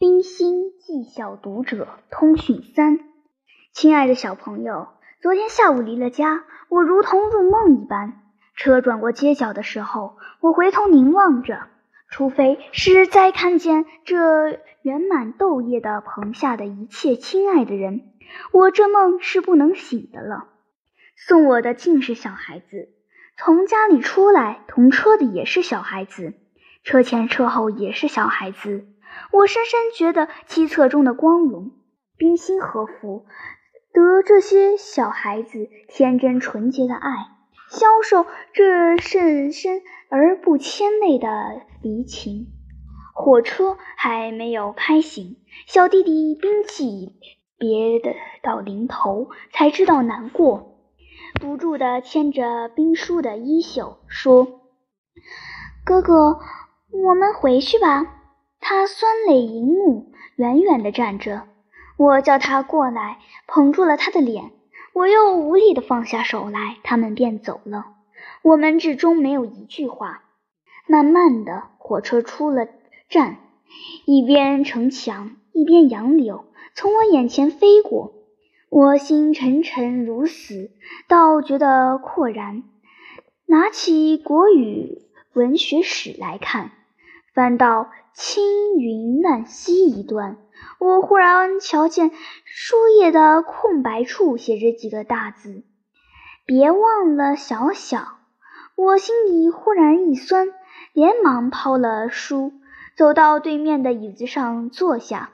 冰心技校读者通讯三，亲爱的小朋友，昨天下午离了家，我如同入梦一般。车转过街角的时候，我回头凝望着，除非是再看见这圆满豆叶的棚下的一切亲爱的人，我这梦是不能醒的了。送我的竟是小孩子，从家里出来同车的也是小孩子，车前车后也是小孩子。我深深觉得七册中的光荣，冰心和福得这些小孩子天真纯洁的爱，消受这甚深而不牵累的离情。火车还没有开行，小弟弟冰气憋得到临头，才知道难过，不住地牵着冰叔的衣袖说：“哥哥，我们回去吧。”他酸泪盈目，远远地站着。我叫他过来，捧住了他的脸。我又无力地放下手来，他们便走了。我们之中没有一句话。慢慢的，火车出了站，一边城墙，一边杨柳从我眼前飞过。我心沉沉如死，倒觉得阔然。拿起国语文学史来看。翻到青云乱溪一段，我忽然瞧见书页的空白处写着几个大字：“别忘了小小。”我心里忽然一酸，连忙抛了书，走到对面的椅子上坐下。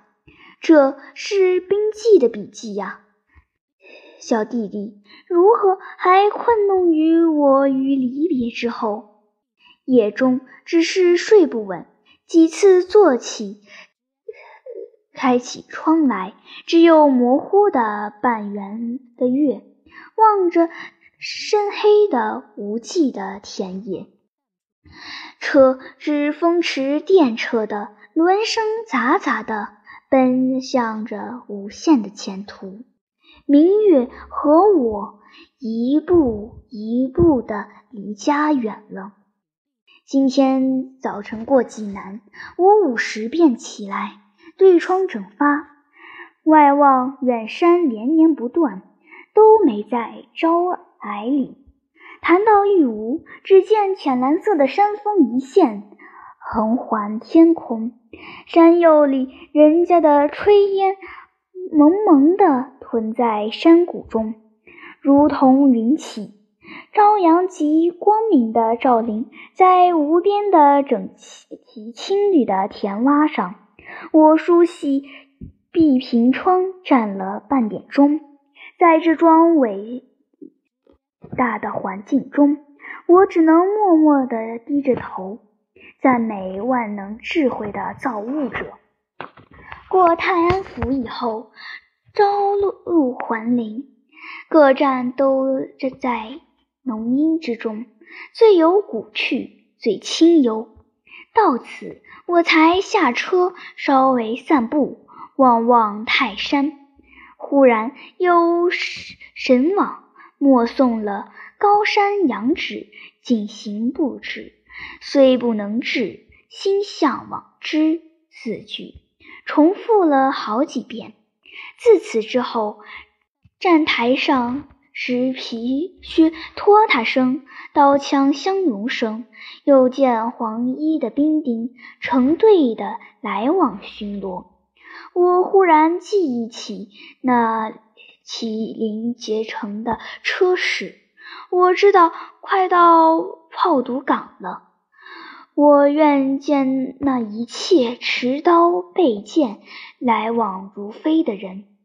这是冰记的笔记呀，小弟弟如何还困弄于我于离别之后？夜中只是睡不稳，几次坐起，开起窗来，只有模糊的半圆的月，望着深黑的无际的田野。车是风驰电掣的，轮声杂杂的，奔向着无限的前途。明月和我一步一步的离家远了。今天早晨过济南，我午时便起来，对窗整发，外望远山连绵不断，都没在招霭里。谈到玉吴，只见浅蓝色的山峰一线，横环天空，山坳里人家的炊烟蒙蒙地屯在山谷中，如同云起。朝阳及光明的照临在无边的整齐青绿的田洼上，我梳洗碧屏窗站了半点钟，在这桩伟大的环境中，我只能默默地低着头，赞美万能智慧的造物者。过泰安府以后，朝露还林，各站都在。浓荫之中，最有古趣，最清幽。到此，我才下车，稍微散步，望望泰山。忽然有神往，默诵了“高山仰止，景行不止，虽不能至，心向往之”四句，重复了好几遍。自此之后，站台上。石皮靴拖沓声，刀枪相拥声，又见黄衣的兵丁成队的来往巡逻。我忽然记忆起那麒麟结成的车驶，我知道快到炮堵港了。我愿见那一切持刀背剑来往如飞的人。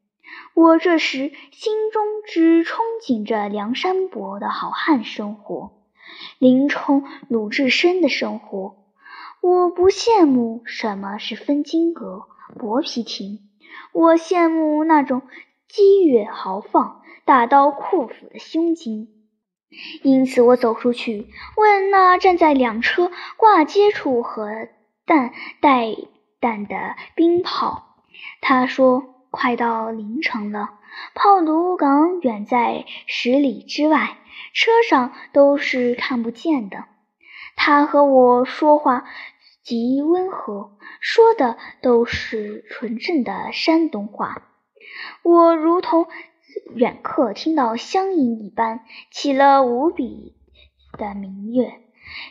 我这时心中只憧憬着梁山伯的好汉生活，林冲、鲁智深的生活。我不羡慕什么是分金阁、薄皮亭，我羡慕那种激越豪放、大刀阔斧的胸襟。因此，我走出去问那站在两车挂接处和淡带弹的兵炮，他说。快到凌晨了，炮堵港远在十里之外，车上都是看不见的。他和我说话，极温和，说的都是纯正的山东话。我如同远客听到乡音一般，起了无比的明悦。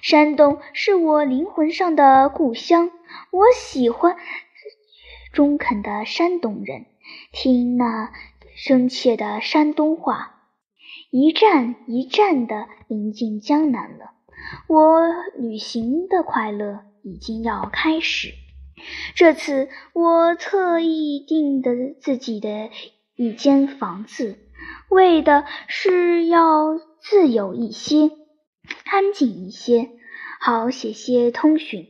山东是我灵魂上的故乡，我喜欢中肯的山东人，听那深切的山东话。一站一站的临近江南了，我旅行的快乐已经要开始。这次我特意订的自己的一间房子，为的是要自由一些，安静一些，好写些通讯。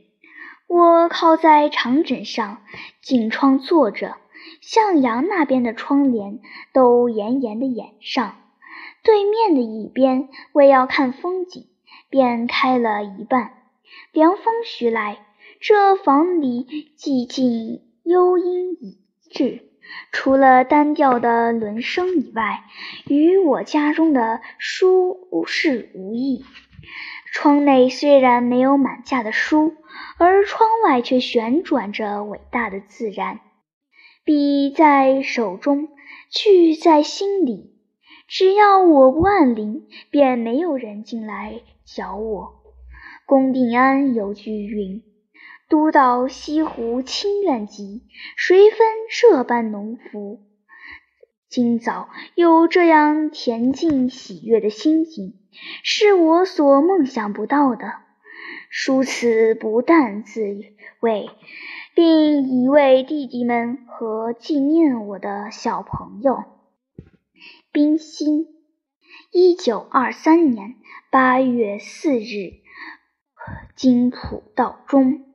我靠在长枕上，近窗坐着，向阳那边的窗帘都严严的掩上。对面的一边，为要看风景，便开了一半。凉风徐来，这房里寂静幽阴已至，除了单调的轮声以外，与我家中的舒适无异。窗内虽然没有满架的书，而窗外却旋转着伟大的自然。笔在手中，句在心里。只要我不按铃，便没有人进来搅我。龚定安有句云：“独到西湖清苑集，谁分这般浓福？”今早有这样恬静喜悦的心情，是我所梦想不到的。书此不但自慰，并以慰弟弟们和纪念我的小朋友。冰心，一九二三年八月四日，金浦道中。